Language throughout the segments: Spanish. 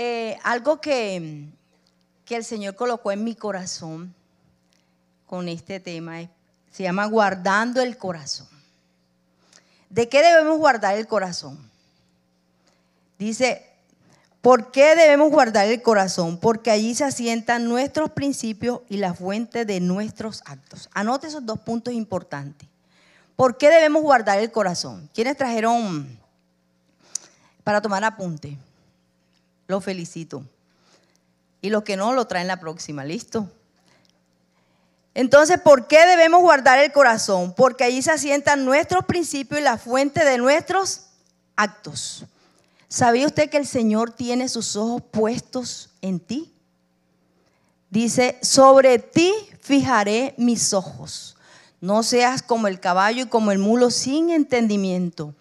Eh, algo que, que el Señor colocó en mi corazón con este tema se llama guardando el corazón. ¿De qué debemos guardar el corazón? Dice, ¿por qué debemos guardar el corazón? Porque allí se asientan nuestros principios y la fuente de nuestros actos. Anote esos dos puntos importantes. ¿Por qué debemos guardar el corazón? ¿Quiénes trajeron para tomar apunte? Los felicito. Y los que no, lo traen la próxima. ¿Listo? Entonces, ¿por qué debemos guardar el corazón? Porque allí se asientan nuestros principios y la fuente de nuestros actos. ¿Sabía usted que el Señor tiene sus ojos puestos en ti? Dice, sobre ti fijaré mis ojos. No seas como el caballo y como el mulo sin entendimiento.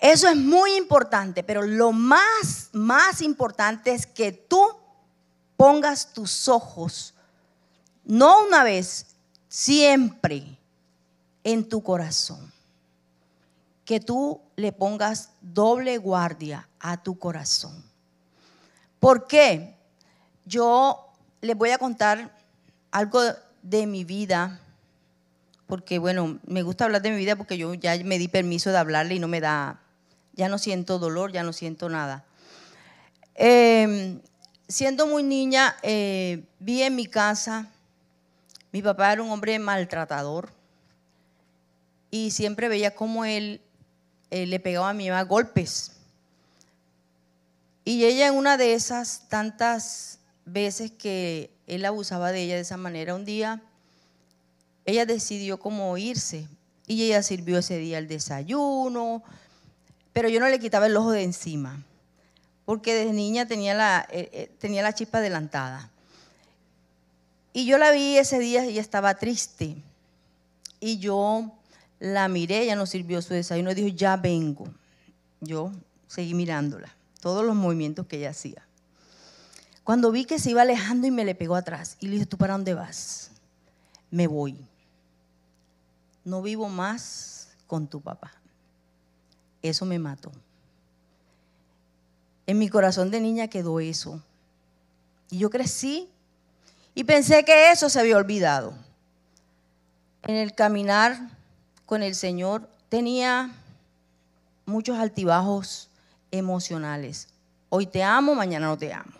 Eso es muy importante, pero lo más, más importante es que tú pongas tus ojos, no una vez, siempre en tu corazón que tú le pongas doble guardia a tu corazón. ¿Por qué? Yo les voy a contar algo de mi vida, porque bueno, me gusta hablar de mi vida porque yo ya me di permiso de hablarle y no me da, ya no siento dolor, ya no siento nada. Em, siendo muy niña, eh, vi en mi casa, mi papá era un hombre maltratador y siempre veía cómo él eh, le pegaba a mi mamá golpes. Y ella en una de esas tantas veces que él abusaba de ella de esa manera, un día ella decidió como irse y ella sirvió ese día el desayuno, pero yo no le quitaba el ojo de encima, porque desde niña tenía la, eh, eh, tenía la chispa adelantada. Y yo la vi ese día y estaba triste. Y yo la miré, ella nos sirvió su desayuno dijo, ya vengo. Yo seguí mirándola, todos los movimientos que ella hacía. Cuando vi que se iba alejando y me le pegó atrás y le dije, ¿tú para dónde vas? Me voy. No vivo más con tu papá. Eso me mató. En mi corazón de niña quedó eso. Y yo crecí y pensé que eso se había olvidado. En el caminar con el Señor tenía muchos altibajos emocionales. Hoy te amo, mañana no te amo.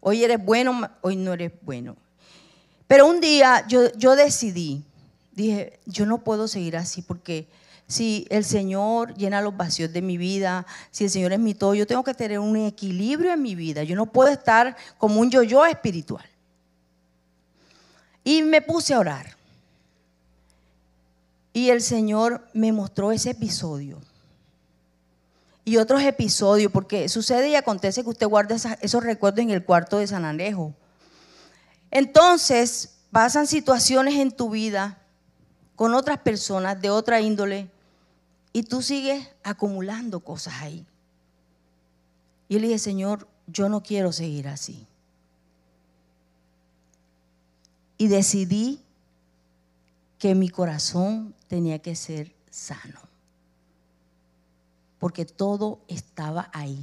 Hoy eres bueno, hoy no eres bueno. Pero un día yo, yo decidí, dije, yo no puedo seguir así porque si el Señor llena los vacíos de mi vida, si el Señor es mi todo, yo tengo que tener un equilibrio en mi vida. Yo no puedo estar como un yo-yo espiritual. Y me puse a orar. Y el Señor me mostró ese episodio. Y otros episodios, porque sucede y acontece que usted guarda esos recuerdos en el cuarto de San Alejo. Entonces, pasan situaciones en tu vida con otras personas de otra índole y tú sigues acumulando cosas ahí. Y él dije, Señor, yo no quiero seguir así. Y decidí que mi corazón tenía que ser sano. Porque todo estaba ahí.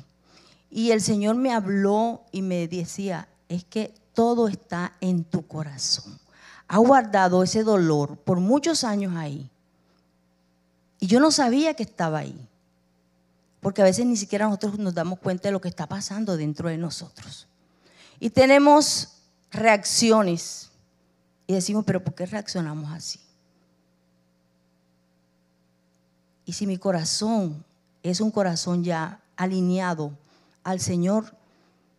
Y el Señor me habló y me decía, es que todo está en tu corazón. Ha guardado ese dolor por muchos años ahí. Y yo no sabía que estaba ahí. Porque a veces ni siquiera nosotros nos damos cuenta de lo que está pasando dentro de nosotros. Y tenemos reacciones. Y decimos, pero ¿por qué reaccionamos así? Y si mi corazón es un corazón ya alineado al Señor,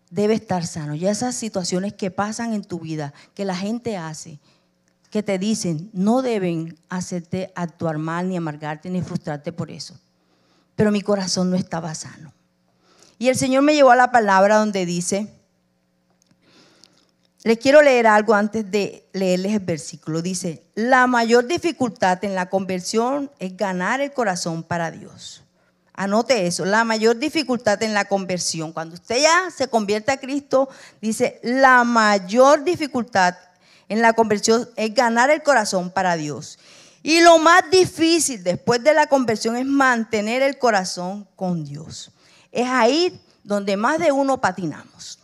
debe estar sano. Ya esas situaciones que pasan en tu vida, que la gente hace, que te dicen, no deben hacerte actuar mal, ni amargarte, ni frustrarte por eso. Pero mi corazón no estaba sano. Y el Señor me llevó a la palabra donde dice, les quiero leer algo antes de leerles el versículo. Dice, la mayor dificultad en la conversión es ganar el corazón para Dios. Anote eso, la mayor dificultad en la conversión. Cuando usted ya se convierte a Cristo, dice, la mayor dificultad en la conversión es ganar el corazón para Dios. Y lo más difícil después de la conversión es mantener el corazón con Dios. Es ahí donde más de uno patinamos.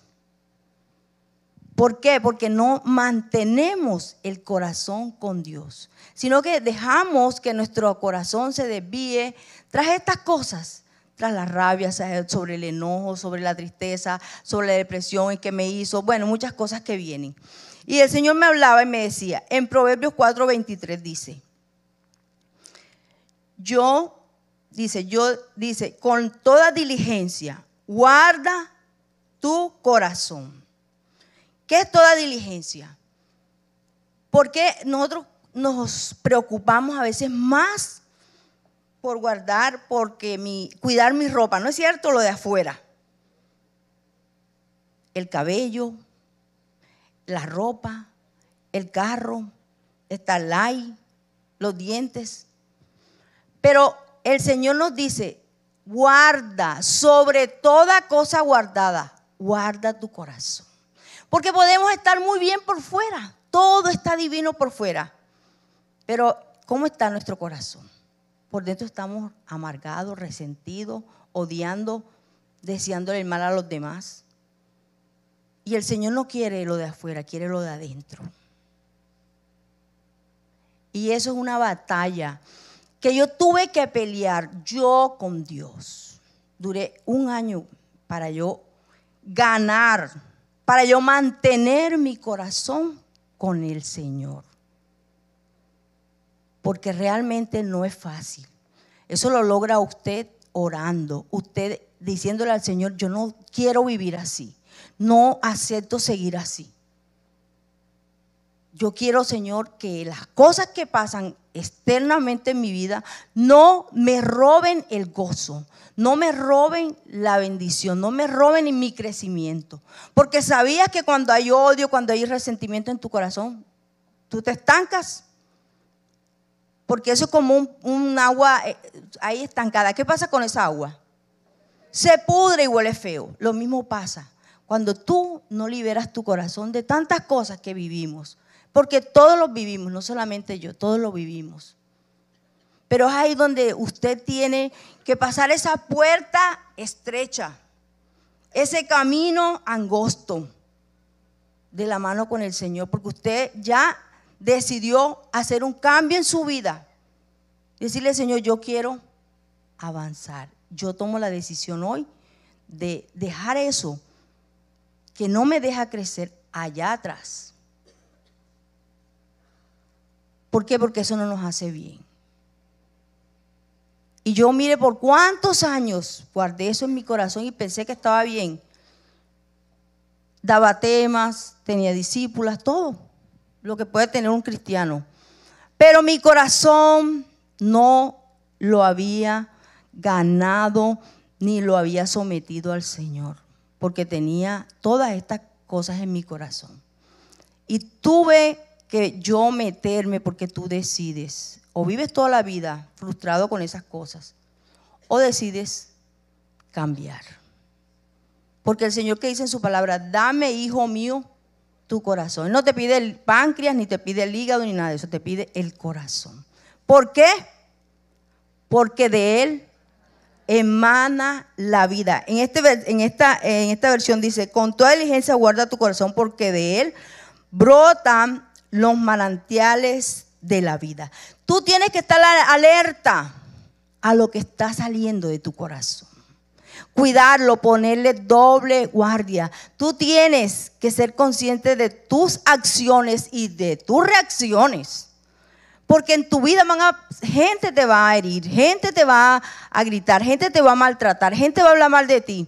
¿Por qué? Porque no mantenemos el corazón con Dios, sino que dejamos que nuestro corazón se desvíe tras estas cosas, tras la rabia, sobre el enojo, sobre la tristeza, sobre la depresión que me hizo, bueno, muchas cosas que vienen. Y el Señor me hablaba y me decía, en Proverbios 4:23 dice, yo, dice, yo, dice, con toda diligencia, guarda tu corazón ¿Qué es toda diligencia? Porque nosotros nos preocupamos a veces más por guardar, porque cuidar mi ropa, ¿no es cierto? Lo de afuera. El cabello, la ropa, el carro, el light, los dientes. Pero el Señor nos dice, guarda sobre toda cosa guardada, guarda tu corazón. Porque podemos estar muy bien por fuera, todo está divino por fuera. Pero ¿cómo está nuestro corazón? Por dentro estamos amargados, resentidos, odiando, deseándole el mal a los demás. Y el Señor no quiere lo de afuera, quiere lo de adentro. Y eso es una batalla que yo tuve que pelear yo con Dios. Duré un año para yo ganar para yo mantener mi corazón con el Señor. Porque realmente no es fácil. Eso lo logra usted orando, usted diciéndole al Señor, yo no quiero vivir así, no acepto seguir así. Yo quiero, Señor, que las cosas que pasan externamente en mi vida no me roben el gozo, no me roben la bendición, no me roben en mi crecimiento. Porque sabías que cuando hay odio, cuando hay resentimiento en tu corazón, tú te estancas. Porque eso es como un, agua eh, ahí estancada. ¿Qué pasa con esa agua? Se pudre y huele feo. Lo mismo pasa cuando tú no liberas tu corazón de tantas cosas que vivimos. Porque todos lo vivimos, no solamente yo, todos lo vivimos. Pero es ahí donde usted tiene que pasar esa puerta estrecha, ese camino angosto de la mano con el Señor, porque usted ya decidió hacer un cambio en su vida. Decirle, Señor, yo quiero avanzar. Yo tomo la decisión hoy de dejar eso que no me deja crecer allá atrás. ¿Por qué? Porque eso no nos hace bien. Y yo mire por cuántos años guardé eso en mi corazón y pensé que estaba bien. Daba temas, tenía discípulas, todo lo que puede tener un cristiano. Pero mi corazón no lo había ganado ni lo había sometido al Señor, porque tenía todas estas cosas en mi corazón. Y tuve que yo meterme porque tú decides o vives toda la vida frustrado con esas cosas, o decides cambiar. Porque el Señor que dice en su palabra, dame, hijo mío, tu corazón. No te pide el páncreas, ni te pide el hígado, ni nada de eso, te pide el corazón. ¿Por qué? Porque de él emana la vida. En, este, en, esta, en esta versión dice, con toda diligencia guarda tu corazón, porque de él brotan los manantiales de la vida. Tú tienes que estar alerta a lo que está saliendo de tu corazón. Cuidarlo, ponerle doble guardia. Tú tienes que ser consciente de tus acciones y de tus reacciones. Porque en tu vida van a, gente te va a herir, gente te va a gritar, gente te va a maltratar, gente va a hablar mal de ti.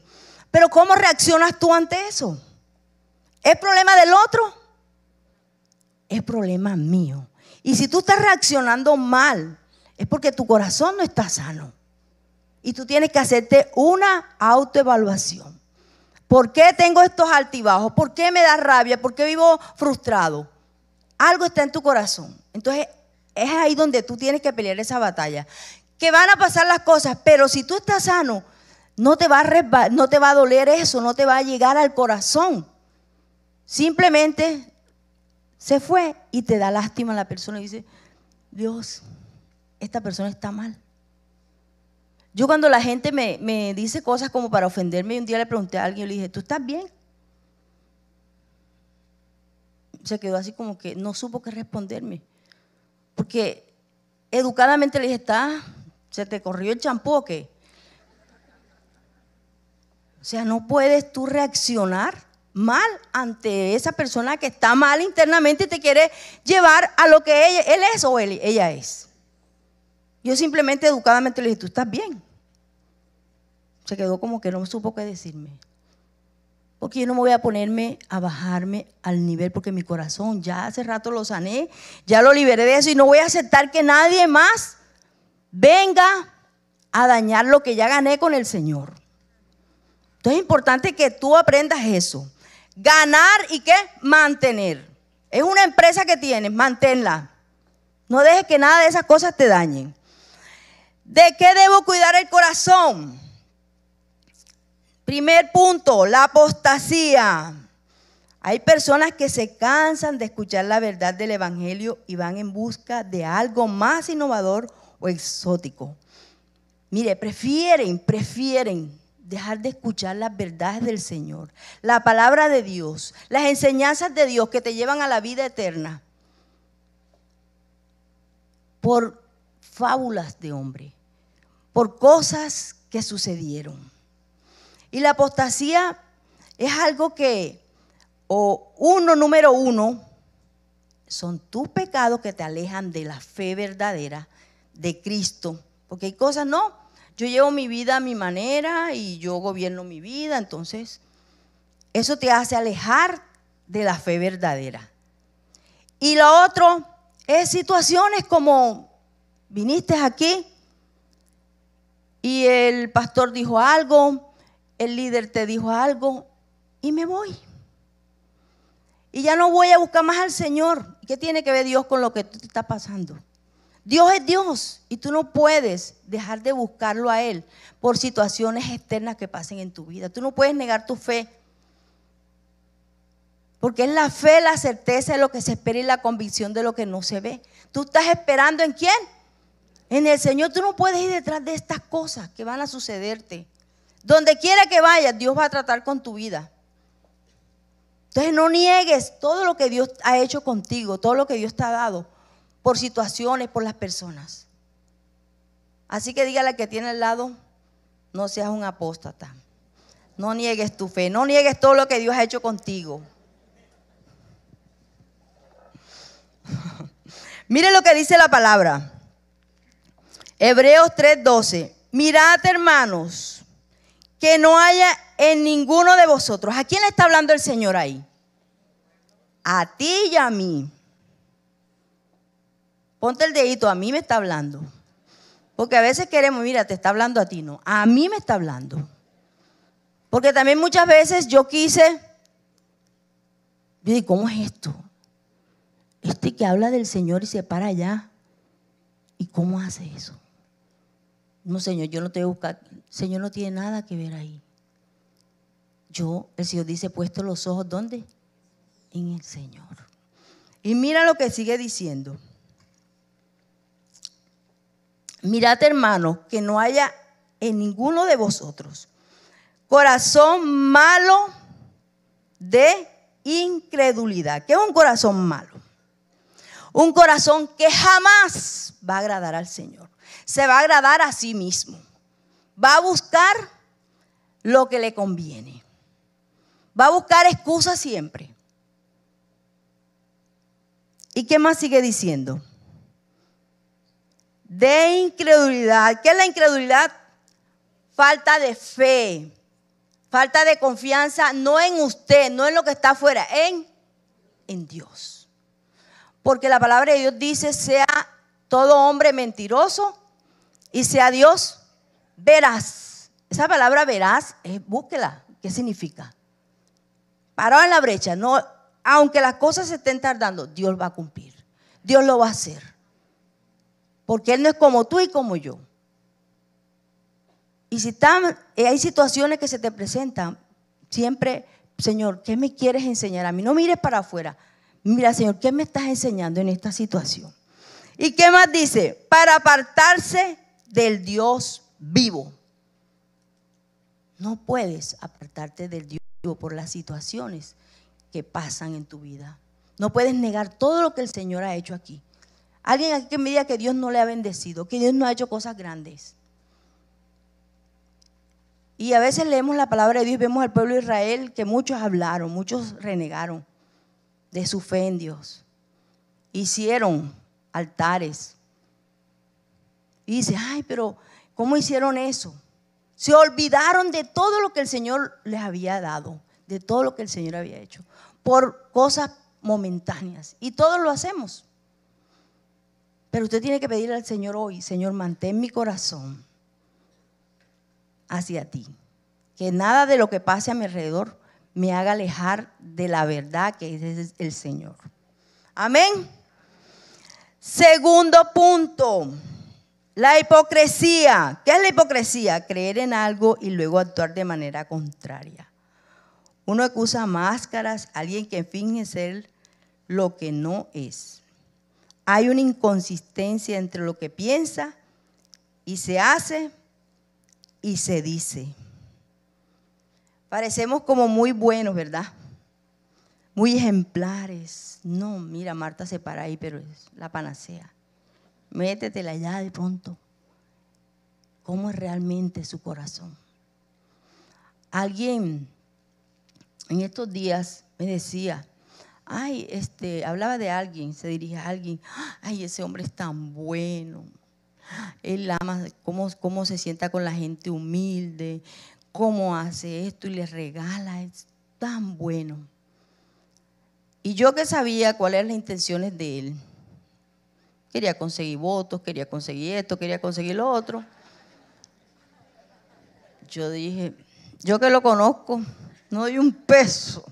Pero ¿cómo reaccionas tú ante eso? ¿Es problema del otro? Es problema mío. Y si tú estás reaccionando mal, es porque tu corazón no está sano. Y tú tienes que hacerte una autoevaluación. ¿Por qué tengo estos altibajos? ¿Por qué me da rabia? ¿Por qué vivo frustrado? Algo está en tu corazón. Entonces es ahí donde tú tienes que pelear esa batalla. Que van a pasar las cosas, pero si tú estás sano, no te va a, doler eso, no te va a llegar al corazón. Simplemente se fue y te da lástima a la persona y dice, Dios, esta persona está mal. Yo cuando la gente me, dice cosas como para ofenderme, un día le pregunté a alguien, le dije, ¿tú estás bien? Se quedó así como que no supo qué responderme. Porque educadamente le dije, ¿está? ¿Se te corrió el champú o sea, no puedes tú reaccionar mal ante esa persona que está mal internamente y te quiere llevar a lo que él es o ella es. Yo simplemente educadamente le dije, tú estás bien. Se quedó como que no supo qué decirme. Porque yo no me voy a ponerme a bajarme al nivel porque mi corazón ya hace rato lo sané, ya lo liberé de eso y no voy a aceptar que nadie más venga a dañar lo que ya gané con el Señor. Entonces es importante que tú aprendas eso. Ganar y qué? Mantener. Es una empresa que tienes, manténla. No dejes que nada de esas cosas te dañen. ¿De qué debo cuidar el corazón? Primer punto, la apostasía. Hay personas que se cansan de escuchar la verdad del Evangelio y van en busca de algo más innovador o exótico. Mire, prefieren, prefieren dejar de escuchar las verdades del Señor, la palabra de Dios, las enseñanzas de Dios que te llevan a la vida eterna por fábulas de hombre, por cosas que sucedieron. Y la apostasía es algo que, o uno, número uno, son tus pecados que te alejan de la fe verdadera de Cristo. Porque hay cosas, no, yo llevo mi vida a mi manera y yo gobierno mi vida, entonces eso te hace alejar de la fe verdadera. Y lo otro es situaciones como viniste aquí y el pastor dijo algo, el líder te dijo algo y me voy. Y ya no voy a buscar más al Señor. ¿Qué tiene que ver Dios con lo que te está pasando? Dios es Dios y tú no puedes dejar de buscarlo a Él por situaciones externas que pasen en tu vida. Tú no puedes negar tu fe. Porque es la fe, la certeza de lo que se espera y la convicción de lo que no se ve. Tú estás esperando en quién? En el Señor. Tú no puedes ir detrás de estas cosas que van a sucederte. Donde quiera que vayas, Dios va a tratar con tu vida. Entonces no niegues todo lo que Dios ha hecho contigo, todo lo que Dios te ha dado por situaciones, por las personas. Así que dígale que tiene al lado, no seas un apóstata. No niegues tu fe, no niegues todo lo que Dios ha hecho contigo. Mire lo que dice la palabra. Hebreos 3:12. Mirad, hermanos, que no haya en ninguno de vosotros. ¿A quién le está hablando el Señor ahí? A ti y a mí Ponte el dedito, a mí me está hablando. Porque a veces queremos, mira, te está hablando a ti, no. A mí me está hablando. Porque también muchas veces yo quise, yo ¿cómo es esto? Este que habla del Señor y se para allá. ¿Y cómo hace eso? No, Señor, yo no te voy a buscar. Señor no tiene nada que ver ahí. Yo, el Señor dice, puesto los ojos, ¿dónde? En el Señor. Y mira lo que sigue diciendo. Mirad, hermanos, que no haya en ninguno de vosotros corazón malo de incredulidad. ¿Qué es un corazón malo? Un corazón que jamás va a agradar al Señor. Se va a agradar a sí mismo. Va a buscar lo que le conviene. Va a buscar excusas siempre. ¿Y qué más sigue diciendo? de incredulidad. ¿Qué es la incredulidad? Falta de fe, falta de confianza, no en usted, no en lo que está afuera, en, en Dios. Porque la palabra de Dios dice, sea todo hombre mentiroso y sea Dios veraz. Esa palabra veraz, eh, búsquela. ¿Qué significa? Parado en la brecha. No, aunque las cosas se estén tardando, Dios va a cumplir. Dios lo va a hacer. Porque Él no es como tú y como yo. Y si eh, hay situaciones que se te presentan, siempre, Señor, ¿qué me quieres enseñar a mí? No mires para afuera. Mira, Señor, ¿qué me estás enseñando en esta situación? ¿Y qué más dice? Para apartarse del Dios vivo. No puedes apartarte del Dios vivo por las situaciones que pasan en tu vida. No puedes negar todo lo que el Señor ha hecho aquí. Alguien aquí que me diga que Dios no le ha bendecido, que Dios no ha hecho cosas grandes. Y a veces leemos la palabra de Dios y vemos al pueblo de Israel que muchos hablaron, muchos renegaron de su fe en Dios. Hicieron altares. Y dice, ay, pero ¿cómo hicieron eso? Se olvidaron de todo lo que el Señor les había dado, de todo lo que el Señor había hecho, por cosas momentáneas. Y todos lo hacemos. Pero usted tiene que pedirle al Señor hoy, Señor, mantén mi corazón hacia ti. Que nada de lo que pase a mi alrededor me haga alejar de la verdad que es el Señor. Amén. Segundo punto, la hipocresía. ¿Qué es la hipocresía? Creer en algo y luego actuar de manera contraria. Uno que usa máscaras, alguien que finge ser lo que no es. Hay una inconsistencia entre lo que piensa y se hace y se dice. Parecemos como muy buenos, ¿verdad? Muy ejemplares. No, mira, Marta se para ahí, pero es la panacea. Métetela allá de pronto. ¿Cómo es realmente su corazón? Alguien en estos días me decía, ay, este, hablaba de alguien, se dirigía a alguien, ay, ese hombre es tan bueno. Él ama cómo, cómo se sienta con la gente humilde, cómo hace esto y le regala, es tan bueno. Y yo que sabía cuáles eran las intenciones de él, quería conseguir votos, quería conseguir esto, quería conseguir lo otro. Yo dije, yo que lo conozco, no doy un peso,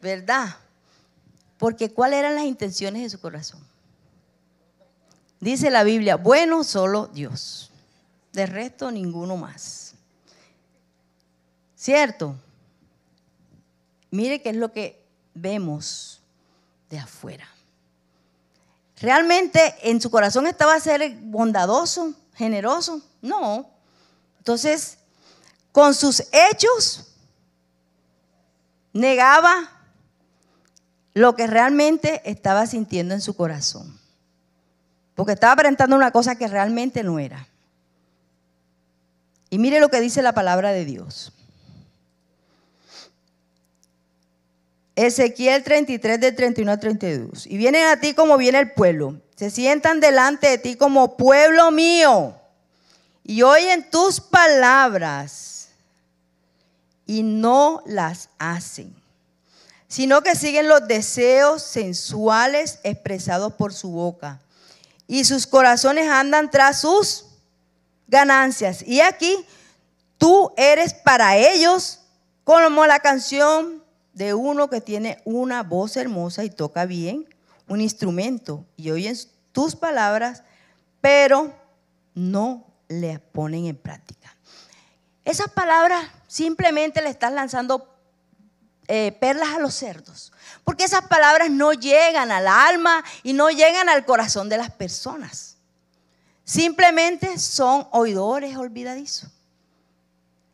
¿verdad? Porque cuáles eran las intenciones de su corazón. Dice la Biblia, bueno solo Dios, de resto ninguno más. ¿Cierto? Mire qué es lo que vemos de afuera. ¿Realmente en su corazón estaba ser bondadoso, generoso? No. Entonces, con sus hechos, negaba lo que realmente estaba sintiendo en su corazón. Porque estaba aparentando una cosa que realmente no era. Y mire lo que dice la palabra de Dios. Ezequiel 33 de 31 a 32. Y vienen a ti como viene el pueblo. Se sientan delante de ti como pueblo mío. Y oyen tus palabras y no las hacen, sino que siguen los deseos sensuales expresados por su boca. Y sus corazones andan tras sus ganancias. Y aquí tú eres para ellos como la canción de uno que tiene una voz hermosa y toca bien un instrumento y oyen tus palabras, pero no le ponen en práctica. Esas palabras simplemente le estás lanzando eh, perlas a los cerdos, porque esas palabras no llegan al alma y no llegan al corazón de las personas. Simplemente son oidores olvidadizos.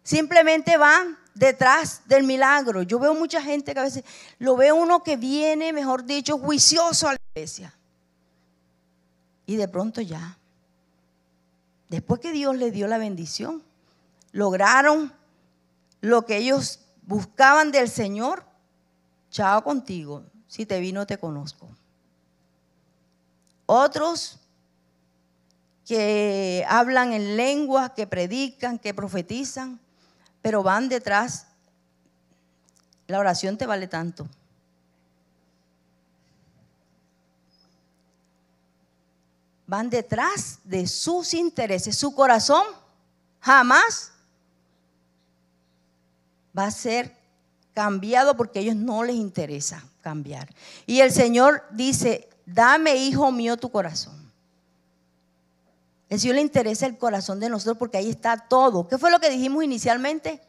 Simplemente van detrás del milagro. Yo veo mucha gente que a veces lo ve uno que viene, mejor dicho, juicioso a la iglesia. Y de pronto ya, después que Dios le dio la bendición, lograron lo que ellos buscaban del Señor. Chao contigo, si te vi no te conozco. Otros que hablan en lenguas, que predican, que profetizan, pero van detrás. La oración te vale tanto. Van detrás de sus intereses. Su corazón jamás va a ser cambiado porque a ellos no les interesa cambiar. Y el Señor dice, dame, hijo mío, tu corazón. El Señor le interesa el corazón de nosotros porque ahí está todo. ¿Qué fue lo que dijimos inicialmente?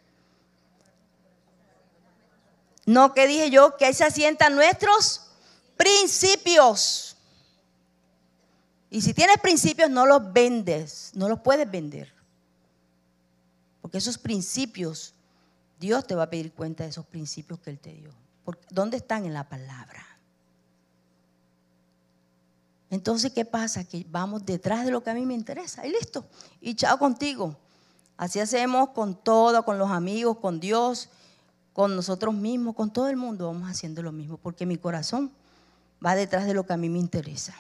No, ¿qué dije yo? Que ahí se asientan nuestros principios. Y si tienes principios, no los vendes, no los puedes vender. porque esos principios, Dios te va a pedir cuenta de esos principios que Él te dio. ¿Dónde están en la palabra? Entonces, ¿qué pasa? Que vamos detrás de lo que a mí me interesa y listo. Y chao contigo. Así hacemos con todo, con los amigos, con Dios, con nosotros mismos, con todo el mundo. Vamos haciendo lo mismo porque mi corazón va detrás de lo que a mí me interesa.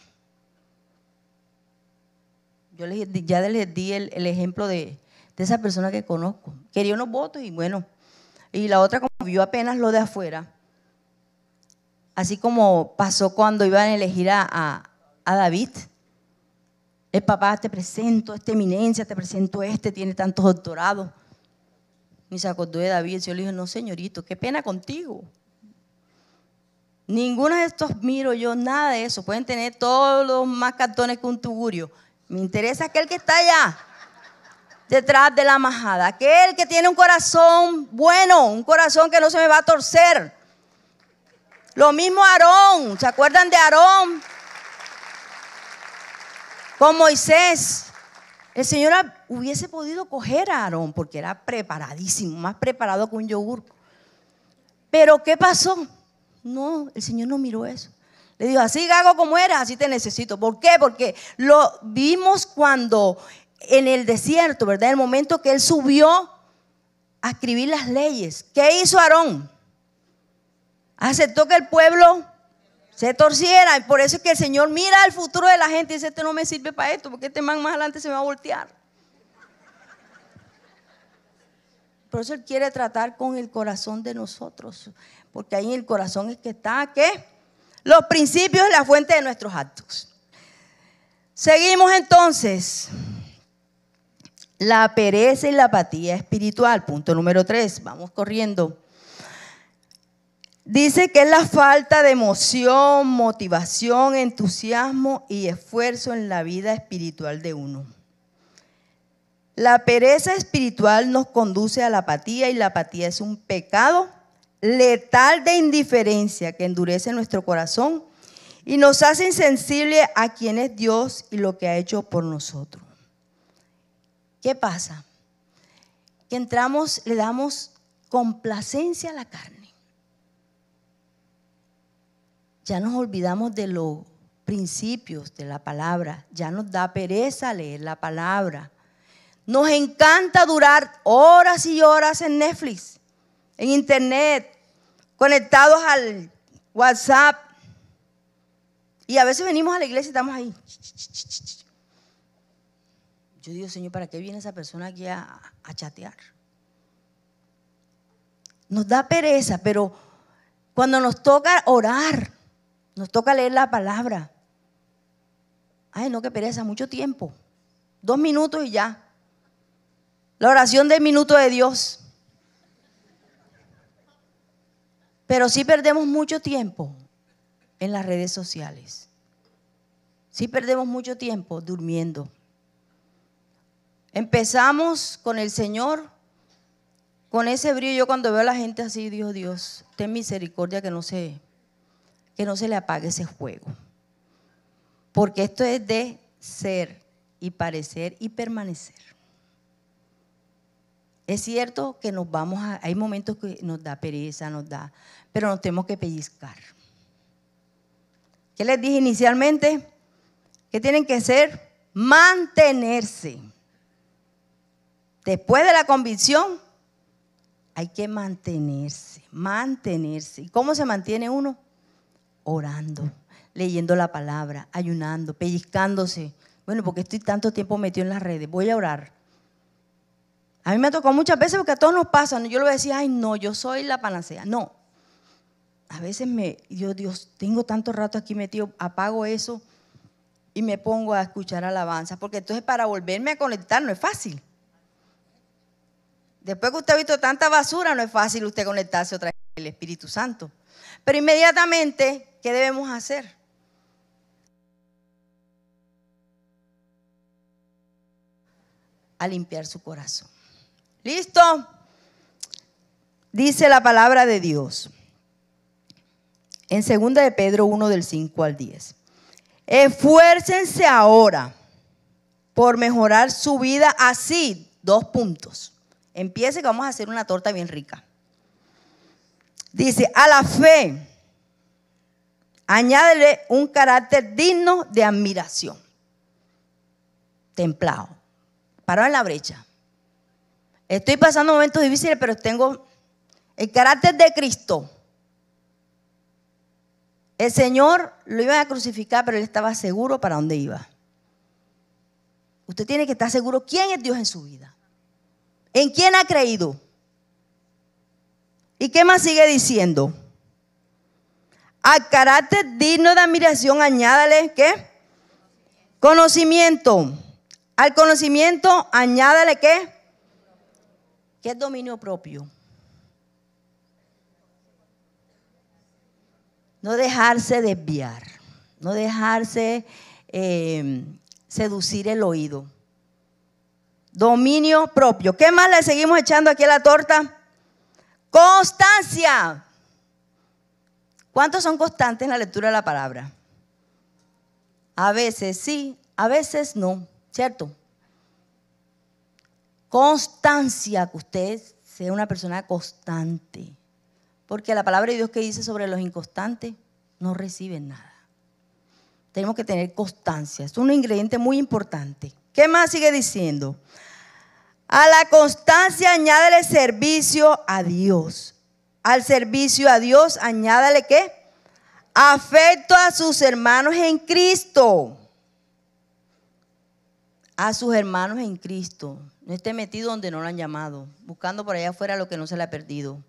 Yo les, ya les di el, ejemplo de, de, esa persona que conozco. Quería unos votos y bueno, y la otra como vio apenas lo de afuera, así como pasó cuando iban a elegir a David. El papá, te presento esta eminencia, te presento este, tiene tantos doctorados. Y se acordó de David. Y yo le dije, no, señorito, qué pena contigo. Ninguno de estos miro yo, nada de eso. Pueden tener todos los más cartones que un tugurio. Me interesa aquel que está allá, detrás de la majada. Aquel que tiene un corazón bueno, un corazón que no se me va a torcer. Lo mismo Aarón. ¿Se acuerdan de Aarón? Con Moisés. El Señor hubiese podido coger a Aarón porque era preparadísimo, más preparado que un yogur. Pero ¿qué pasó? No, el Señor no miró eso. Le dijo, así hago como eres, así te necesito. ¿Por qué? Porque lo vimos cuando en el desierto, ¿verdad? El momento que él subió a escribir las leyes. ¿Qué hizo Aarón? Aceptó que el pueblo se torciera. Y por eso es que el Señor mira al futuro de la gente y dice, este no me sirve para esto, porque este man más adelante se va a voltear. Por eso Él quiere tratar con el corazón de nosotros, porque ahí en el corazón es que está, ¿qué? Los principios y la fuente de nuestros actos. Seguimos entonces. La pereza y la apatía espiritual, punto número tres. Vamos corriendo. Dice que es la falta de emoción, motivación, entusiasmo y esfuerzo en la vida espiritual de uno. La pereza espiritual nos conduce a la apatía y la apatía es un pecado letal de indiferencia que endurece nuestro corazón y nos hace insensible a quién es Dios y lo que ha hecho por nosotros. ¿Qué pasa? Que entramos, le damos complacencia a la carne ya nos olvidamos de los principios de la palabra, ya nos da pereza leer la palabra. Nos encanta durar horas y horas en Netflix, en Internet, conectados al WhatsApp. Y a veces venimos a la iglesia y estamos ahí. Yo digo, Señor, ¿para qué viene esa persona aquí a, chatear? Nos da pereza, pero cuando nos toca orar, nos toca leer la palabra. Ay, no, que pereza, mucho tiempo. Dos minutos y ya. La oración del minuto de Dios. Pero sí perdemos mucho tiempo en las redes sociales. Sí perdemos mucho tiempo durmiendo. Empezamos con el Señor, con ese brillo. Yo cuando veo a la gente así, Dios, Dios, ten misericordia que no se que no se le apague ese fuego. Porque esto es de ser y parecer y permanecer. Es cierto que nos vamos a, hay momentos que nos da pereza, nos da, pero nos tenemos que pellizcar. ¿Qué les dije inicialmente? Que tienen que ser mantenerse. Después de la convicción, hay que mantenerse, mantenerse. ¿Y cómo se mantiene uno? Orando, leyendo la palabra, ayunando, pellizcándose. Bueno, porque estoy tanto tiempo metido en las redes, voy a orar. A mí me tocado muchas veces porque a todos nos pasa. Yo le voy a decir, ay, no, yo soy la panacea. No. A veces me, yo, Dios, tengo tanto rato aquí metido, apago eso y me pongo a escuchar alabanza. Porque entonces para volverme a conectar no es fácil. Después que usted ha visto tanta basura, no es fácil usted conectarse otra vez con el Espíritu Santo. Pero inmediatamente ¿qué debemos hacer? A limpiar su corazón. ¿Listo? Dice la palabra de Dios. En 2 de Pedro 1 del 5 al 10. Esfuércense ahora por mejorar su vida así, dos puntos. Empiece que vamos a hacer una torta bien rica. Dice, a la fe, añádele un carácter digno de admiración. Templado. Parado en la brecha. Estoy pasando momentos difíciles, pero tengo el carácter de Cristo. El Señor lo iba a crucificar, pero él estaba seguro para dónde iba. Usted tiene que estar seguro quién es Dios en su vida. ¿En quién ha creído? ¿Y qué más sigue diciendo? Al carácter digno de admiración añádale, ¿qué? Conocimiento. Al conocimiento añádale, ¿qué? ¿Qué es dominio propio? No dejarse desviar, no dejarse eh, seducir el oído. Dominio propio. ¿Qué más le seguimos echando aquí a la torta? Constancia. ¿Cuántos son constantes en la lectura de la palabra? A veces sí, a veces no, ¿cierto? Constancia, que usted sea una persona constante. Porque la palabra de Dios que dice sobre los inconstantes no reciben nada. Tenemos que tener constancia. Es un ingrediente muy importante. ¿Qué más sigue diciendo? A la constancia añádale servicio a Dios. Al servicio a Dios añádale qué? Afecto a sus hermanos en Cristo. A sus hermanos en Cristo. No esté metido donde no lo han llamado, buscando por allá afuera lo que no se le ha perdido.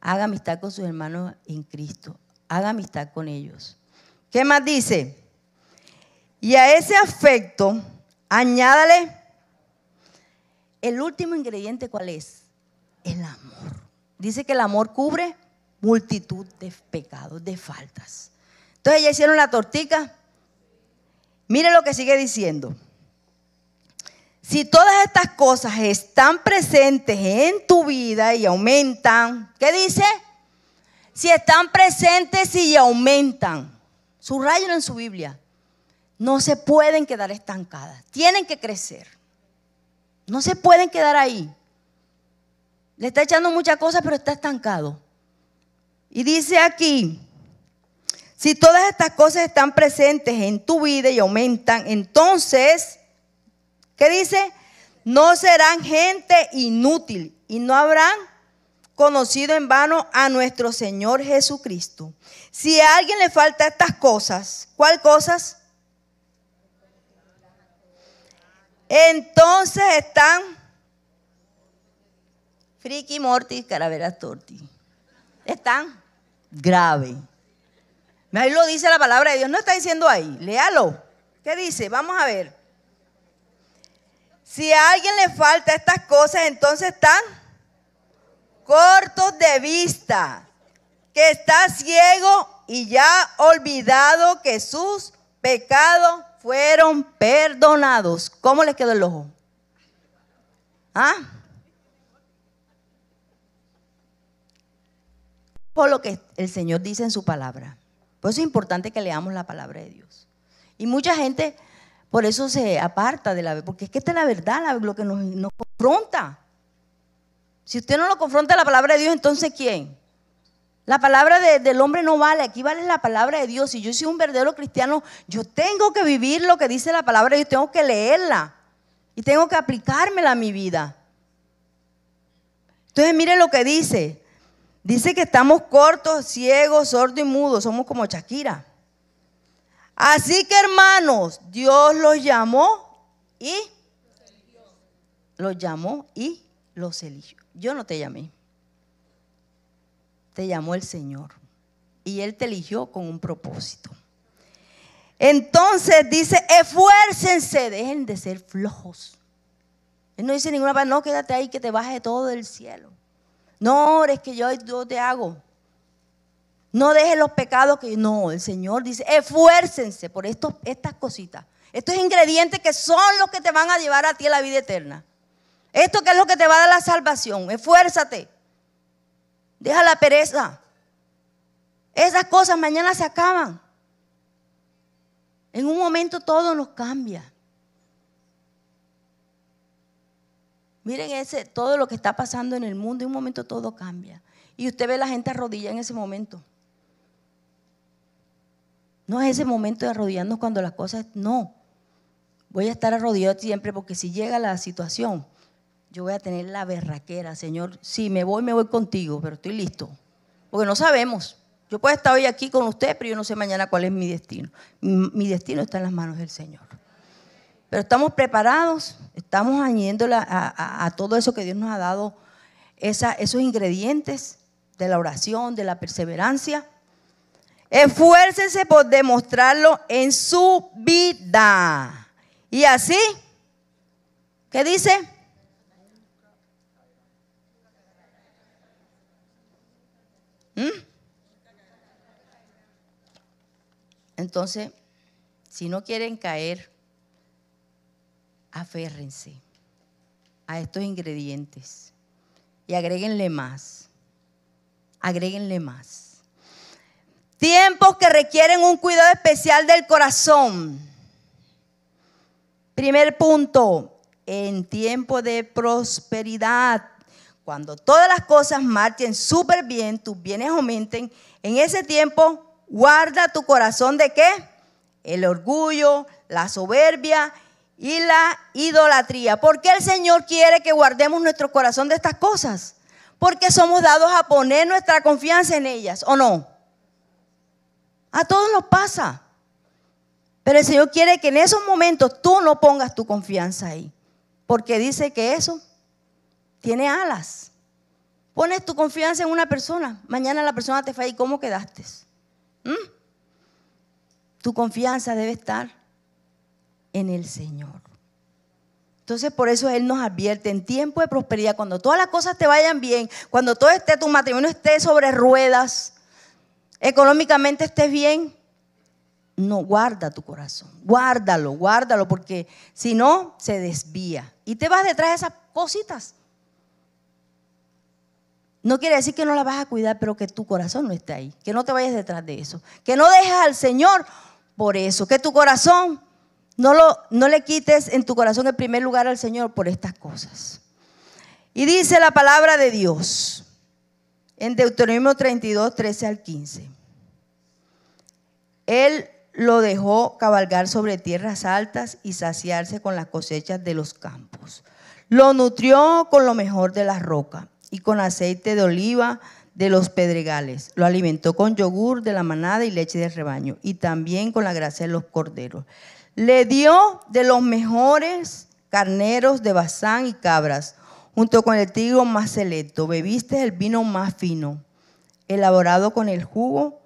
Haga amistad con sus hermanos en Cristo. Haga amistad con ellos. ¿Qué más dice? Y a ese afecto, añádale el último ingrediente, ¿cuál es? El amor. Dice que el amor cubre multitud de pecados, de faltas. Entonces ya hicieron la tortica. Mire lo que sigue diciendo. Si todas estas cosas están presentes en tu vida y aumentan, ¿qué dice? Si están presentes y aumentan, subrayenlo en su Biblia, no se pueden quedar estancadas, tienen que crecer. No se pueden quedar ahí. Le está echando muchas cosas, pero está estancado. Y dice aquí, si todas estas cosas están presentes en tu vida y aumentan, entonces, ¿qué dice? No serán gente inútil y no habrán conocido en vano a nuestro Señor Jesucristo. Si a alguien le falta estas cosas, ¿cuál cosas? Entonces están Friki Mortis, Caraveras Torti. Están grave. Ahí lo dice la palabra de Dios. No está diciendo ahí. Léalo. ¿Qué dice? Vamos a ver. Si a alguien le falta estas cosas, entonces están cortos de vista, que está ciego y ya olvidado que sus pecados fueron perdonados. ¿Cómo les quedó el ojo? ¿Ah? Por lo que el Señor dice en su palabra. Por eso es importante que leamos la palabra de Dios. Y mucha gente por eso se aparta de la porque es que esta es la verdad, lo que nos, confronta. Si usted no lo confronta la palabra de Dios, entonces ¿quién? La palabra del hombre no vale, aquí vale la palabra de Dios. Si yo soy un verdadero cristiano, yo tengo que vivir lo que dice la palabra, yo tengo que leerla y tengo que aplicármela a mi vida. Entonces mire lo que dice. Dice que estamos cortos, ciegos, sordos y mudos, somos como Shakira. Así que hermanos, Dios los llamó y los llamó y los eligió. Yo no te llamé te llamó el Señor y Él te eligió con un propósito. Entonces dice, esfuércense, dejen de ser flojos. Él no dice ninguna palabra, no, quédate ahí que te baje todo del cielo. No, es que yo, yo te hago. No dejes los pecados que no, el Señor dice, esfuércense por estos, estas cositas. Estos ingredientes que son los que te van a llevar a ti a la vida eterna. Esto que es lo que te va a dar la salvación. Esfuérzate. Deja la pereza. Esas cosas mañana se acaban. En un momento todo nos cambia. Miren ese, todo lo que está pasando en el mundo, en un momento todo cambia. Y usted ve a la gente arrodillada en ese momento. No es ese momento de arrodillarnos cuando las cosas, no. Voy a estar arrodillado siempre porque si llega la situación, yo voy a tener la berraquera, Señor. Si me voy, me voy contigo, pero estoy listo. Porque no sabemos. Yo puedo estar hoy aquí con usted, pero yo no sé mañana cuál es mi destino. Mi, destino está en las manos del Señor. Pero estamos preparados, estamos añadiendo a, todo eso que Dios nos ha dado, esos ingredientes de la oración, de la perseverancia. Esfuércense por demostrarlo en su vida. Y así, ¿qué dice? ¿Mm? Entonces, si no quieren caer, aférrense a estos ingredientes y agréguenle más. Agréguenle más. Tiempos que requieren un cuidado especial del corazón. Primer punto, en tiempo de prosperidad, cuando todas las cosas marchen súper bien, tus bienes aumenten, en ese tiempo guarda tu corazón de qué? El orgullo, la soberbia y la idolatría. ¿Por qué el Señor quiere que guardemos nuestro corazón de estas cosas? Porque somos dados a poner nuestra confianza en ellas, ¿o no? A todos nos pasa. Pero el Señor quiere que en esos momentos tú no pongas tu confianza ahí. Porque dice que eso tiene alas. Pones tu confianza en una persona. Mañana la persona te falla y ¿cómo quedaste? ¿Mm? Tu confianza debe estar en el Señor. Entonces por eso Él nos advierte en tiempo de prosperidad, cuando todas las cosas te vayan bien, cuando todo esté, tu matrimonio esté sobre ruedas, económicamente estés bien, no guarda tu corazón, guárdalo, guárdalo, porque si no, se desvía. Y te vas detrás de esas cositas. No quiere decir que no la vas a cuidar, pero que tu corazón no esté ahí, que no te vayas detrás de eso, que no dejes al Señor por eso, que tu corazón no, lo, no le quites en tu corazón el primer lugar al Señor por estas cosas. Y dice la palabra de Dios en Deuteronomio 32, 13 al 15. Él lo dejó cabalgar sobre tierras altas y saciarse con las cosechas de los campos. Lo nutrió con lo mejor de la roca y con aceite de oliva de los pedregales. Lo alimentó con yogur de la manada y leche de rebaño, y también con la grasa de los corderos. Le dio de los mejores carneros de Bazán y cabras, junto con el trigo más selecto. Bebiste el vino más fino, elaborado con el jugo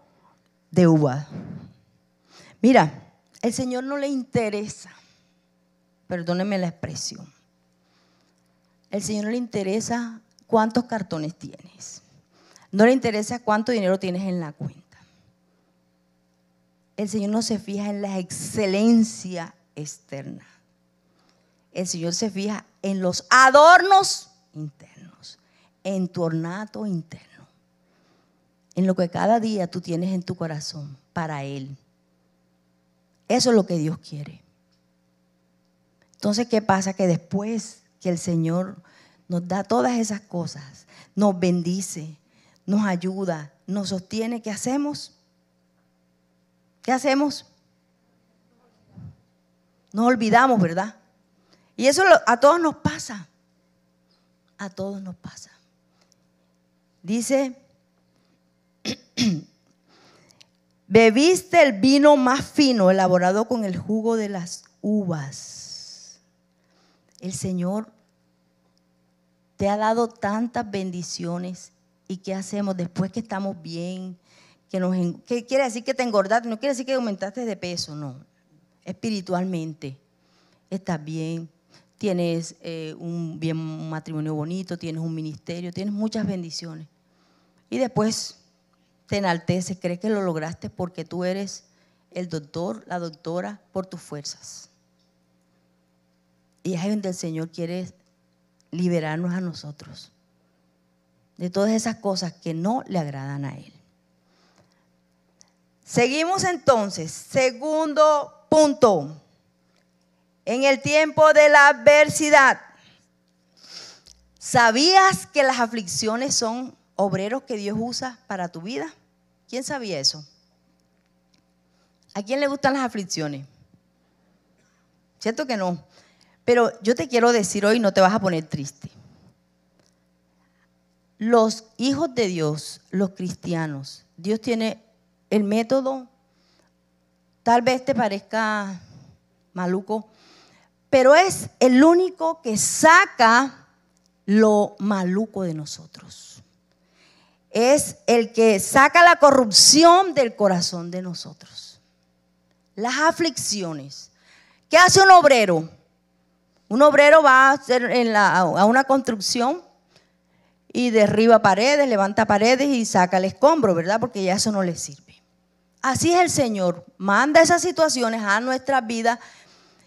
de uva. Mira, el Señor no le interesa, perdóneme la expresión, el Señor no le interesa cuántos cartones tienes. No le interesa cuánto dinero tienes en la cuenta. El Señor no se fija en la excelencia externa. El Señor se fija en los adornos internos, en tu ornato interno, en lo que cada día tú tienes en tu corazón para Él. Eso es lo que Dios quiere. Entonces, ¿qué pasa? Que después que el Señor nos da todas esas cosas, nos bendice, nos ayuda, nos sostiene. ¿Qué hacemos? ¿Qué hacemos? Nos olvidamos, ¿verdad? Y eso a todos nos pasa. A todos nos pasa. Dice, bebiste el vino más fino elaborado con el jugo de las uvas. El Señor te ha dado tantas bendiciones. ¿Y qué hacemos después que estamos bien? Que nos, ¿Qué quiere decir que te engordaste? No quiere decir que aumentaste de peso, no. Espiritualmente estás bien, tienes eh, un, bien, un matrimonio bonito, tienes un ministerio, tienes muchas bendiciones. Y después te enalteces, crees que lo lograste porque tú eres el doctor, la doctora, por tus fuerzas. Y es donde el Señor quiere liberarnos a nosotros de todas esas cosas que no le agradan a Él. Seguimos entonces, segundo punto, en el tiempo de la adversidad. ¿Sabías que las aflicciones son obreros que Dios usa para tu vida? ¿Quién sabía eso? ¿A quién le gustan las aflicciones? ¿Cierto que no? Pero yo te quiero decir hoy, no te vas a poner triste. Los hijos de Dios, los cristianos, Dios tiene el método, tal vez te parezca maluco, pero es el único que saca lo maluco de nosotros. Es el que saca la corrupción del corazón de nosotros. Las aflicciones. ¿Qué hace un obrero? Un obrero va a, hacer en la, a una construcción y derriba paredes, levanta paredes y saca el escombro, ¿verdad? Porque ya eso no le sirve. Así es el Señor. Manda esas situaciones a nuestras vidas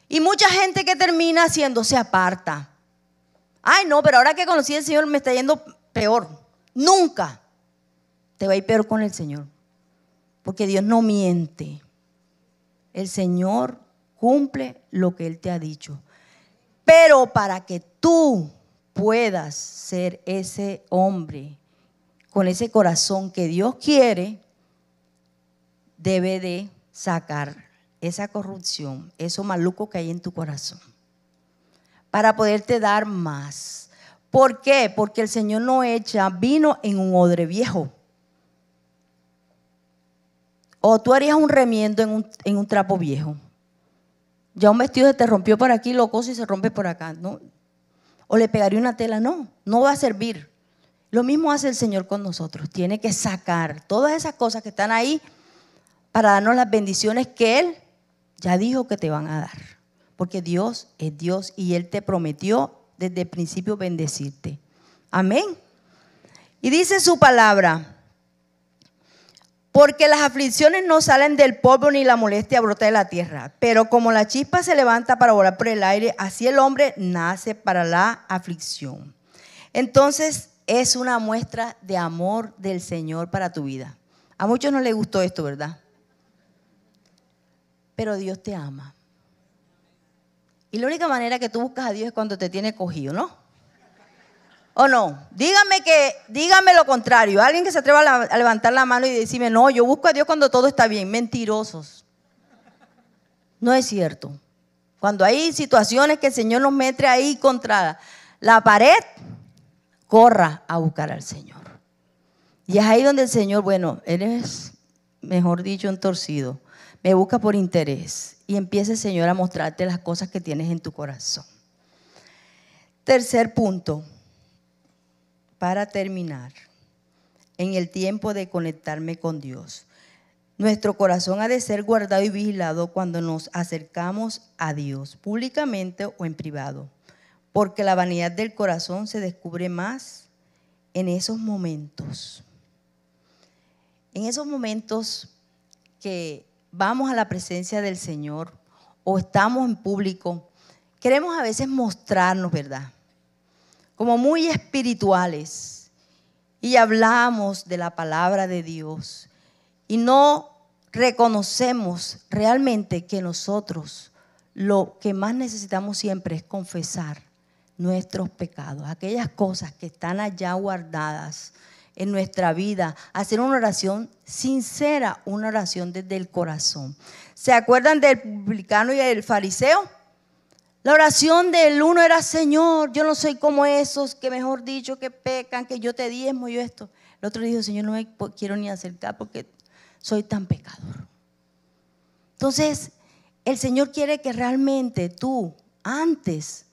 y mucha gente que termina haciéndose aparta. Ay, no, pero ahora que conocí al Señor me está yendo peor. Nunca te va a ir peor con el Señor. Porque Dios no miente. El Señor cumple lo que Él te ha dicho. Pero para que tú puedas ser ese hombre con ese corazón que Dios quiere, debe de sacar esa corrupción, eso maluco que hay en tu corazón para poderte dar más. ¿Por qué? Porque el Señor no echa vino en un odre viejo. O tú harías un remiendo en un, trapo viejo. Ya un vestido se te rompió por aquí, lo coso y se rompe por acá. ¿no? O le pegaría una tela. No, no va a servir. Lo mismo hace el Señor con nosotros. Tiene que sacar todas esas cosas que están ahí para darnos las bendiciones que Él ya dijo que te van a dar porque Dios es Dios y Él te prometió desde el principio bendecirte. Amén. Y dice su palabra, porque las aflicciones no salen del polvo ni la molestia brota de la tierra, pero como la chispa se levanta para volar por el aire, así el hombre nace para la aflicción. Entonces es una muestra de amor del Señor para tu vida. A muchos no les gustó esto, ¿verdad? Pero Dios te ama. Y la única manera que tú buscas a Dios es cuando te tiene cogido, ¿no? ¿O no? Dígame que, dígame lo contrario. Alguien que se atreva a levantar la mano y decirme, no, yo busco a Dios cuando todo está bien. Mentirosos. No es cierto. Cuando hay situaciones que el Señor nos mete ahí contra la pared, corra a buscar al Señor. Y es ahí donde el Señor, bueno, Él es, mejor dicho, entorcido. Me busca por interés y empiece, Señor, a mostrarte las cosas que tienes en tu corazón. Tercer punto, para terminar, en el tiempo de conectarme con Dios. Nuestro corazón ha de ser guardado y vigilado cuando nos acercamos a Dios, públicamente o en privado, porque la vanidad del corazón se descubre más en esos momentos. En esos momentos que vamos a la presencia del Señor o estamos en público, queremos a veces mostrarnos, ¿verdad? Como muy espirituales y hablamos de la palabra de Dios y no reconocemos realmente que nosotros lo que más necesitamos siempre es confesar nuestros pecados, aquellas cosas que están allá guardadas en nuestra vida, hacer una oración sincera, una oración desde el corazón. ¿Se acuerdan del publicano y el fariseo? La oración del uno era, Señor, yo no soy como esos que mejor dicho que pecan, que yo te diezmo, yo esto. El otro dijo, Señor, no me quiero ni acercar porque soy tan pecador. Entonces, el Señor quiere que realmente tú, antes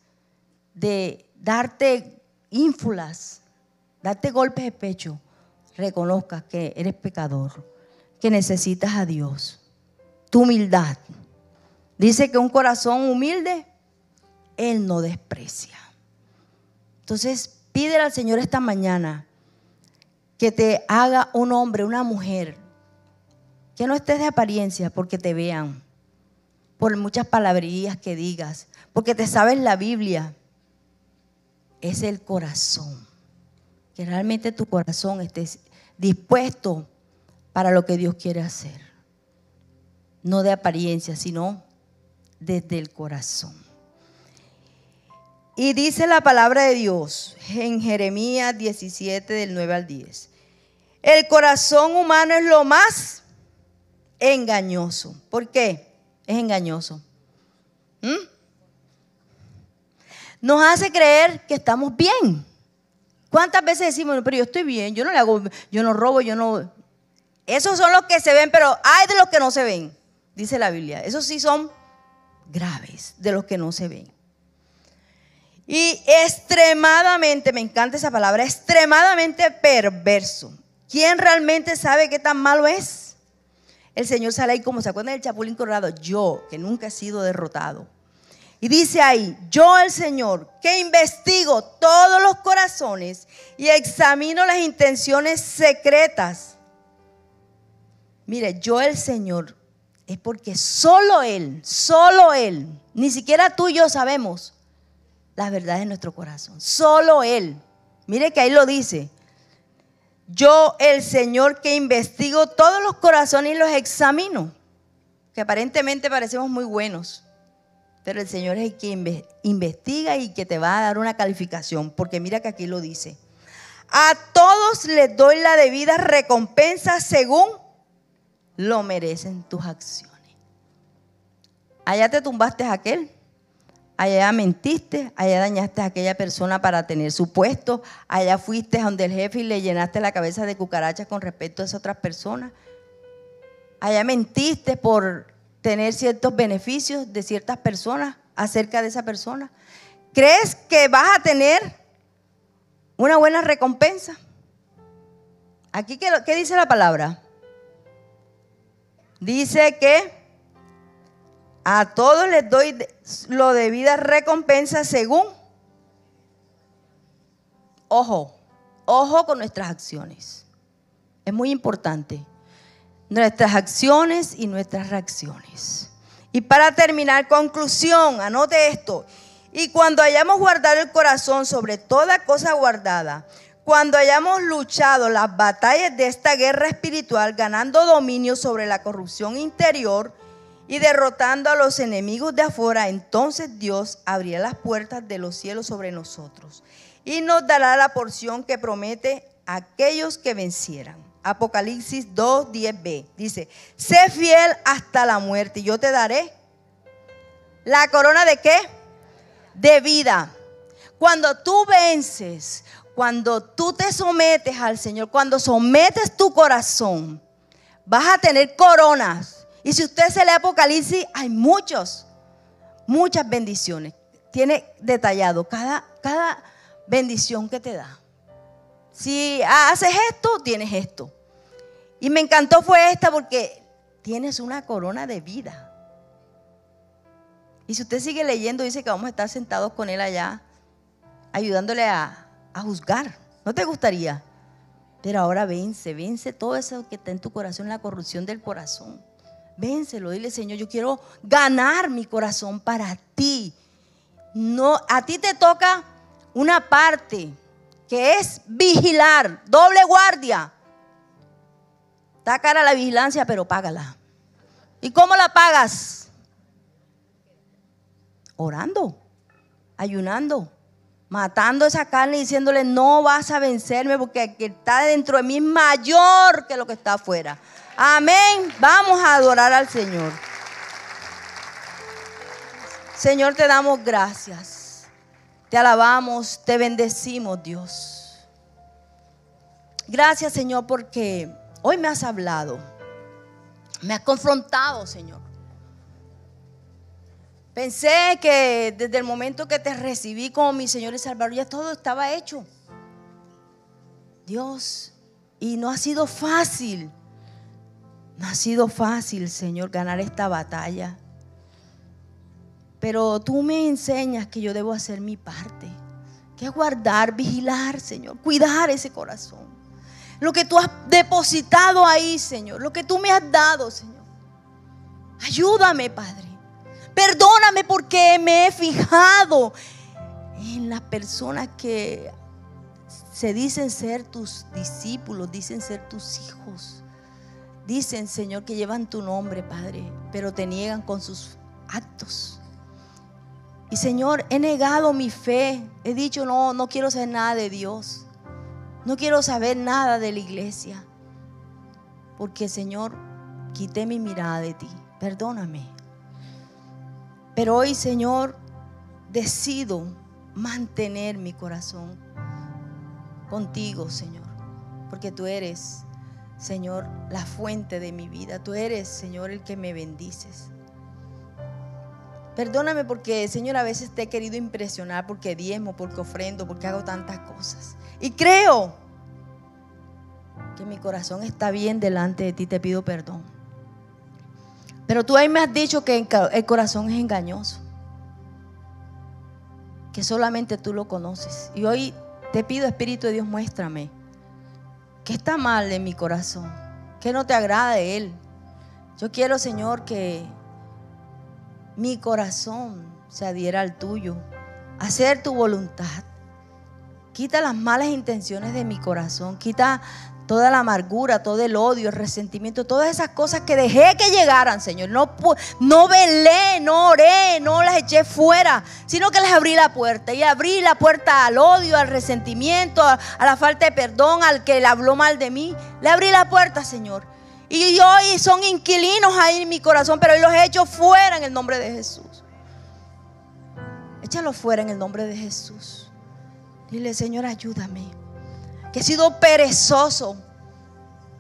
de darte ínfulas, darte golpes de pecho, reconozcas que eres pecador, que necesitas a Dios. Tu humildad. Dice que un corazón humilde, Él no desprecia. Entonces, pídele al Señor esta mañana que te haga un hombre, una mujer, que no estés de apariencia porque te vean, por muchas palabrerías que digas, porque te sabes la Biblia. Es el corazón que realmente tu corazón esté dispuesto para lo que Dios quiere hacer. No de apariencia, sino desde el corazón. Y dice la palabra de Dios en Jeremías 17 del 9 al 10. El corazón humano es lo más engañoso. ¿Por qué? Es engañoso. ¿Mm? Nos hace creer que estamos bien. ¿Cuántas veces decimos, pero yo estoy bien, yo no le hago, yo no robo, yo no... Esos son los que se ven, pero hay de los que no se ven, dice la Biblia. Esos sí son graves, de los que no se ven. Y extremadamente, me encanta esa palabra, extremadamente perverso. ¿Quién realmente sabe qué tan malo es? El Señor sale ahí como se acuerdan del Chapulín Colorado, yo que nunca he sido derrotado. Y dice ahí, yo el Señor, que investigo todos los corazones y examino las intenciones secretas. Mire, yo el Señor, es porque solo Él, solo Él, ni siquiera tú y yo sabemos las verdades de nuestro corazón. Solo Él. Mire que ahí lo dice. Yo el Señor que investigo todos los corazones y los examino. Que aparentemente parecemos muy buenos pero el Señor es el que investiga y que te va a dar una calificación, porque mira que aquí lo dice. A todos les doy la debida recompensa según lo merecen tus acciones. Allá te tumbaste a aquel, allá mentiste, allá dañaste a aquella persona para tener su puesto, allá fuiste donde el jefe y le llenaste la cabeza de cucarachas con respecto a esas otras personas. Allá mentiste por tener ciertos beneficios de ciertas personas acerca de esa persona? ¿Crees que vas a tener una buena recompensa? Aquí, ¿qué, qué dice la palabra? Dice que a todos les doy lo debida recompensa según. Ojo, ojo con nuestras acciones. Es muy importante nuestras acciones y nuestras reacciones. Y para terminar, conclusión, anote esto. Y cuando hayamos guardado el corazón sobre toda cosa guardada, cuando hayamos luchado las batallas de esta guerra espiritual, ganando dominio sobre la corrupción interior y derrotando a los enemigos de afuera, entonces Dios abrirá las puertas de los cielos sobre nosotros y nos dará la porción que promete a aquellos que vencieran. Apocalipsis 2, 10b. Dice, sé fiel hasta la muerte y yo te daré la corona de qué? De vida. Cuando tú vences, cuando tú te sometes al Señor, cuando sometes tu corazón, vas a tener coronas. Y si usted se lee Apocalipsis, hay muchos, muchas bendiciones. Tiene detallado cada, cada bendición que te da. Si haces esto, tienes esto. Y me encantó fue esta porque tienes una corona de vida. Y si usted sigue leyendo, dice que vamos a estar sentados con él allá, ayudándole a, juzgar. ¿No te gustaría? Pero ahora vence, vence todo eso que está en tu corazón, la corrupción del corazón. Vénselo, dile, Señor, yo quiero ganar mi corazón para ti. No, a ti te toca una parte que es vigilar, doble guardia. Está cara la vigilancia, pero págala. ¿Y cómo la pagas? Orando, ayunando, matando esa carne y diciéndole, no vas a vencerme porque el que está dentro de mí es mayor que lo que está afuera. Amén. Vamos a adorar al Señor. Señor, te damos gracias. Te alabamos, te bendecimos, Dios. Gracias, Señor, porque Hoy me has hablado. Me has confrontado, Señor. Pensé que desde el momento que te recibí como mi Señor y Salvador ya todo estaba hecho. Dios, y no ha sido fácil. No ha sido fácil, Señor, ganar esta batalla. Pero tú me enseñas que yo debo hacer mi parte. Que guardar, vigilar, Señor. Cuidar ese corazón lo que tú has depositado ahí, Señor, lo que tú me has dado, Señor. Ayúdame, Padre. Perdóname porque me he fijado en las personas que se dicen ser tus discípulos, dicen ser tus hijos. Dicen, Señor, que llevan tu nombre, Padre, pero te niegan con sus actos. Y Señor, he negado mi fe. He dicho, no, no quiero saber nada de Dios. No quiero saber nada de la iglesia. Porque Señor, quité mi mirada de ti. Perdóname. Pero hoy, Señor, decido mantener mi corazón contigo, Señor. Porque tú eres, Señor, la fuente de mi vida. Tú eres, Señor, el que me bendices. Perdóname porque, Señor, a veces te he querido impresionar porque diezmo, porque ofrendo, porque hago tantas cosas. Y creo que mi corazón está bien delante de ti. Te pido perdón. Pero tú ahí me has dicho que el corazón es engañoso. Que solamente tú lo conoces. Y hoy te pido, Espíritu de Dios, muéstrame. ¿Qué está mal en mi corazón? ¿Qué no te agrada de Él? Yo quiero, Señor, que mi corazón se adhiera al tuyo, hacer tu voluntad. Quita las malas intenciones de mi corazón, quita toda la amargura, todo el odio, el resentimiento, todas esas cosas que dejé que llegaran, Señor. No, no velé, no oré, no las eché fuera, sino que les abrí la puerta. Y abrí la puerta al odio, al resentimiento, a, la falta de perdón, al que le habló mal de mí. Le abrí la puerta, Señor. Y hoy son inquilinos ahí en mi corazón, pero hoy los he hecho fuera en el nombre de Jesús. Échalo fuera en el nombre de Jesús. Dile, Señor, ayúdame. Que he sido perezoso.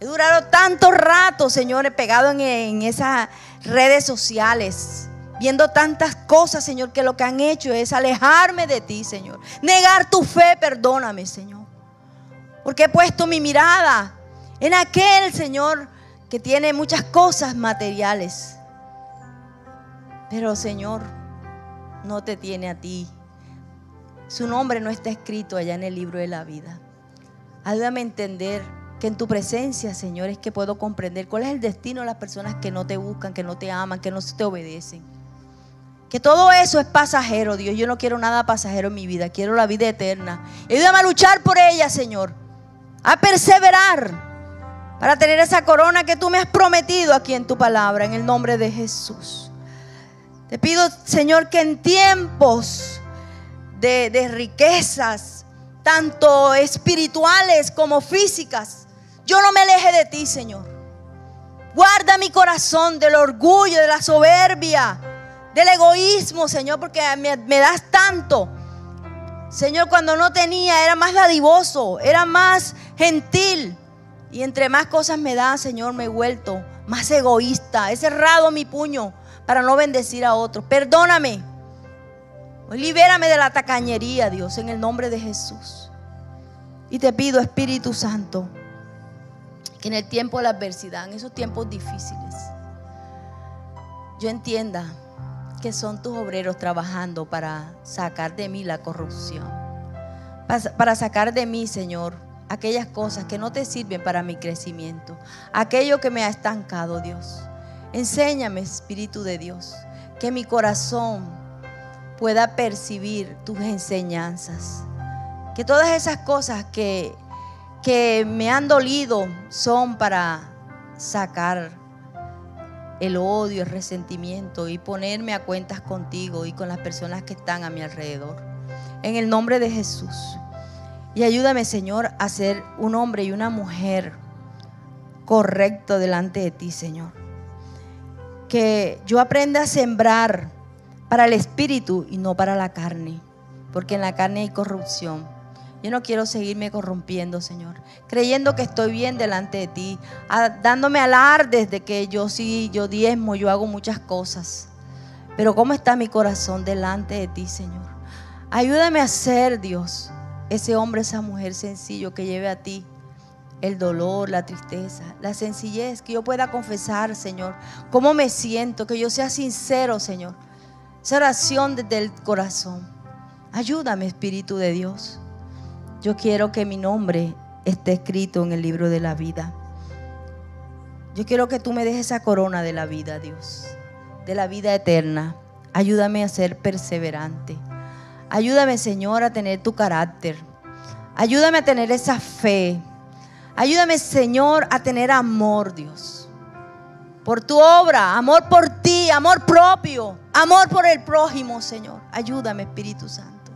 He durado tanto rato, Señor, pegado en, en esas redes sociales. Viendo tantas cosas, Señor, que lo que han hecho es alejarme de ti, Señor. Negar tu fe, perdóname, Señor. Porque he puesto mi mirada en aquel, Señor, que tiene muchas cosas materiales. Pero Señor, no te tiene a ti. Su nombre no está escrito allá en el libro de la vida. Ayúdame a entender que en tu presencia, Señor, es que puedo comprender cuál es el destino de las personas que no te buscan, que no te aman, que no te obedecen. Que todo eso es pasajero, Dios. Yo no quiero nada pasajero en mi vida, quiero la vida eterna. Ayúdame a luchar por ella, Señor. A perseverar para tener esa corona que tú me has prometido aquí en tu palabra, en el nombre de Jesús. Te pido, Señor, que en tiempos de, riquezas, tanto espirituales como físicas, yo no me aleje de ti, Señor. Guarda mi corazón del orgullo, de la soberbia, del egoísmo, Señor, porque me, me, das tanto. Señor, cuando no tenía, era más dadivoso, era más gentil. Y entre más cosas me da, Señor, me he vuelto más egoísta. He cerrado mi puño para no bendecir a otros. Perdóname. Libérame de la tacañería, Dios, en el nombre de Jesús. Y te pido, Espíritu Santo, que en el tiempo de la adversidad, en esos tiempos difíciles, yo entienda que son tus obreros trabajando para sacar de mí la corrupción. Para sacar de mí, Señor, aquellas cosas que no te sirven para mi crecimiento, aquello que me ha estancado, Dios. Enséñame, Espíritu de Dios, que mi corazón pueda percibir tus enseñanzas. Que todas esas cosas que, que me han dolido son para sacar el odio, el resentimiento y ponerme a cuentas contigo y con las personas que están a mi alrededor. En el nombre de Jesús. Y ayúdame, Señor, a ser un hombre y una mujer correcto delante de ti, Señor. Que yo aprenda a sembrar para el espíritu y no para la carne, porque en la carne hay corrupción. Yo no quiero seguirme corrompiendo, Señor, creyendo que estoy bien delante de ti, dándome alardes de que yo sí, yo diezmo, yo hago muchas cosas. Pero ¿cómo está mi corazón delante de ti, Señor? Ayúdame a ser, Dios, ese hombre, esa mujer sencillo que lleve a ti el dolor, la tristeza, la sencillez, que yo pueda confesar, Señor, cómo me siento, que yo sea sincero, Señor. Esa oración desde el corazón. Ayúdame, Espíritu de Dios. Yo quiero que mi nombre esté escrito en el libro de la vida. Yo quiero que tú me dejes esa corona de la vida, Dios, de la vida eterna. Ayúdame a ser perseverante. Ayúdame, Señor, a tener tu carácter. Ayúdame a tener esa fe. Ayúdame, Señor, a tener amor, Dios. Por tu obra, amor por ti, amor propio, amor por el prójimo, Señor. Ayúdame, Espíritu Santo.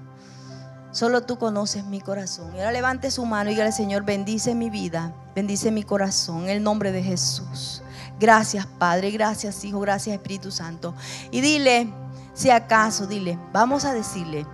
Solo tú conoces mi corazón. Y ahora levante su mano y dígale, Señor, bendice mi vida, bendice mi corazón, en el nombre de Jesús. Gracias, Padre, gracias, Hijo, gracias, Espíritu Santo. Y dile, si acaso, dile, vamos a decirle,